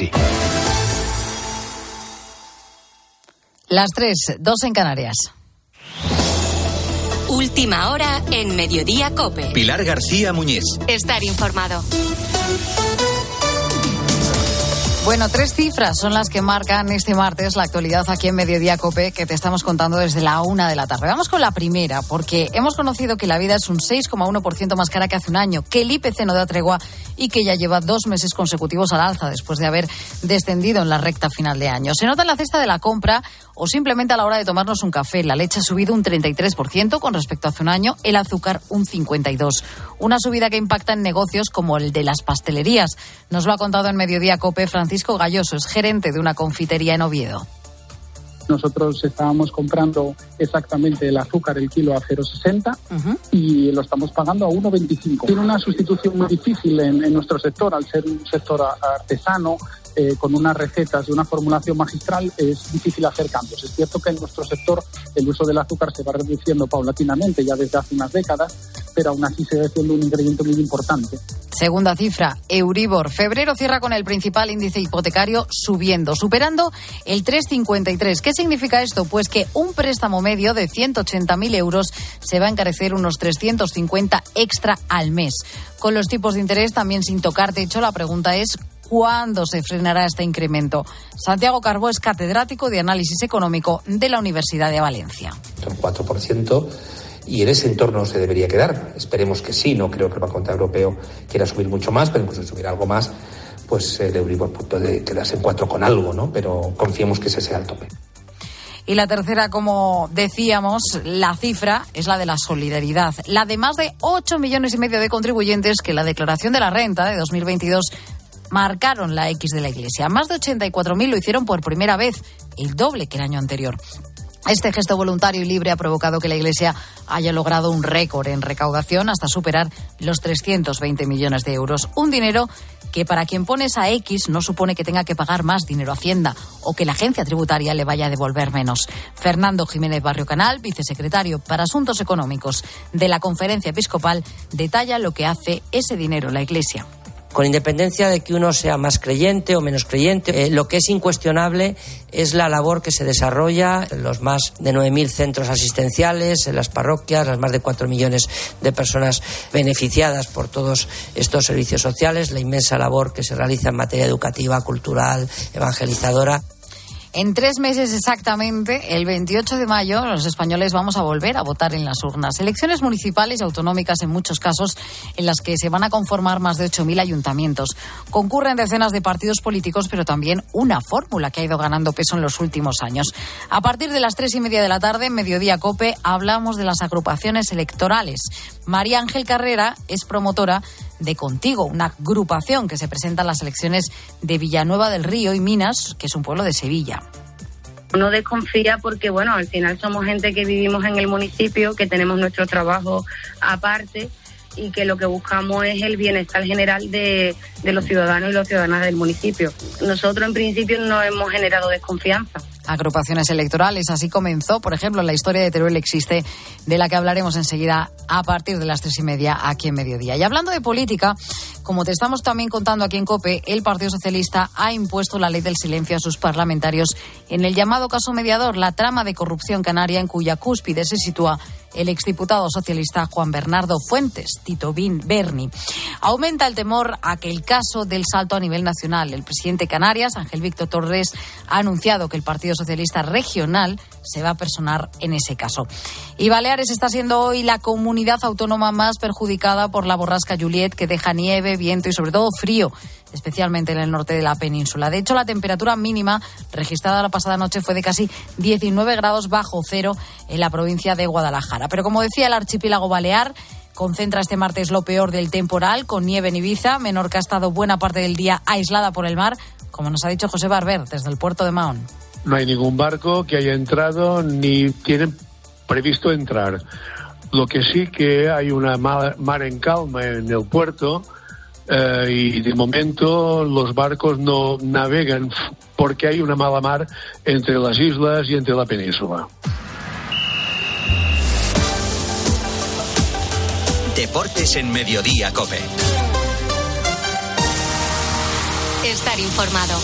sí. Las tres, dos en Canarias. Última hora en Mediodía Cope. Pilar García Muñiz. Estar informado. Bueno, tres cifras son las que marcan este martes la actualidad aquí en Mediodía Cope que te estamos contando desde la una de la tarde. Vamos con la primera, porque hemos conocido que la vida es un 6,1% más cara que hace un año, que el IPC no da tregua y que ya lleva dos meses consecutivos al alza después de haber descendido en la recta final de año. Se nota en la cesta de la compra o simplemente a la hora de tomarnos un café. La leche ha subido un 33% con respecto a hace un año, el azúcar un 52%. Una subida que impacta en negocios como el de las pastelerías. Nos lo ha contado en Mediodía Cope Francisco Galloso, es gerente de una confitería en Oviedo. Nosotros estábamos comprando exactamente el azúcar, el kilo a 0,60 y lo estamos pagando a 1,25. Tiene una sustitución muy difícil en, en nuestro sector, al ser un sector artesano, eh, con unas recetas y una formulación magistral es difícil hacer cambios. Es cierto que en nuestro sector el uso del azúcar se va reduciendo paulatinamente ya desde hace unas décadas, pero aún así sigue siendo un ingrediente muy importante. Segunda cifra, Euribor. Febrero cierra con el principal índice hipotecario subiendo, superando el 3,53. ¿Qué significa esto? Pues que un préstamo medio de 180.000 euros se va a encarecer unos 350 extra al mes. Con los tipos de interés también sin tocar techo, la pregunta es cuándo se frenará este incremento. Santiago Carbó es catedrático de análisis económico de la Universidad de Valencia. Un 4% y en ese entorno se debería quedar. Esperemos que sí, no creo que el Banco Central Europeo quiera subir mucho más, pero incluso subir algo más, pues el Euribor puede quedarse en 4 con algo, ¿no? Pero confiemos que ese sea el tope. Y la tercera, como decíamos, la cifra es la de la solidaridad. La de más de 8 millones y medio de contribuyentes que la declaración de la renta de 2022 marcaron la X de la Iglesia. Más de 84.000 lo hicieron por primera vez, el doble que el año anterior. Este gesto voluntario y libre ha provocado que la Iglesia haya logrado un récord en recaudación hasta superar los 320 millones de euros. Un dinero que para quien pone esa X no supone que tenga que pagar más dinero a Hacienda o que la agencia tributaria le vaya a devolver menos. Fernando Jiménez Barrio Canal, vicesecretario para Asuntos Económicos de la Conferencia Episcopal, detalla lo que hace ese dinero la Iglesia con independencia de que uno sea más creyente o menos creyente, eh, lo que es incuestionable es la labor que se desarrolla en los más de 9.000 centros asistenciales, en las parroquias, las más de 4 millones de personas beneficiadas por todos estos servicios sociales, la inmensa labor que se realiza en materia educativa, cultural, evangelizadora. En tres meses exactamente, el 28 de mayo, los españoles vamos a volver a votar en las urnas. Elecciones municipales y autonómicas en muchos casos, en las que se van a conformar más de 8.000 ayuntamientos. Concurren decenas de partidos políticos, pero también una fórmula que ha ido ganando peso en los últimos años. A partir de las tres y media de la tarde, Mediodía Cope, hablamos de las agrupaciones electorales. María Ángel Carrera es promotora de Contigo, una agrupación que se presenta en las elecciones de Villanueva del Río y Minas, que es un pueblo de Sevilla. Uno desconfía porque, bueno, al final somos gente que vivimos en el municipio, que tenemos nuestro trabajo aparte y que lo que buscamos es el bienestar general de, de los ciudadanos y las ciudadanas del municipio. Nosotros en principio no hemos generado desconfianza agrupaciones electorales. Así comenzó, por ejemplo, la historia de Teruel existe, de la que hablaremos enseguida a partir de las tres y media aquí en Mediodía. Y hablando de política, como te estamos también contando aquí en COPE, el Partido Socialista ha impuesto la ley del silencio a sus parlamentarios en el llamado caso mediador, la trama de corrupción canaria en cuya cúspide se sitúa el exdiputado socialista Juan Bernardo Fuentes, Tito Bin Berni. Aumenta el temor a que el caso del salto a nivel nacional. El presidente de Canarias, Ángel Víctor Torres, ha anunciado que el Partido Socialista Regional se va a personar en ese caso. Y Baleares está siendo hoy la comunidad autónoma más perjudicada por la borrasca Juliet, que deja nieve, viento y sobre todo frío especialmente en el norte de la península. De hecho, la temperatura mínima registrada la pasada noche fue de casi 19 grados bajo cero en la provincia de Guadalajara. Pero como decía el archipiélago balear, concentra este martes lo peor del temporal, con nieve en Ibiza. Menorca ha estado buena parte del día aislada por el mar, como nos ha dicho José Barber desde el puerto de Mahón. No hay ningún barco que haya entrado ni tienen previsto entrar. Lo que sí que hay una mar en calma en el puerto eh, y de momento los barcos no navegan porque hay una mala mar entre las islas y entre la península. Deportes en Mediodía, Cope. Estar informado.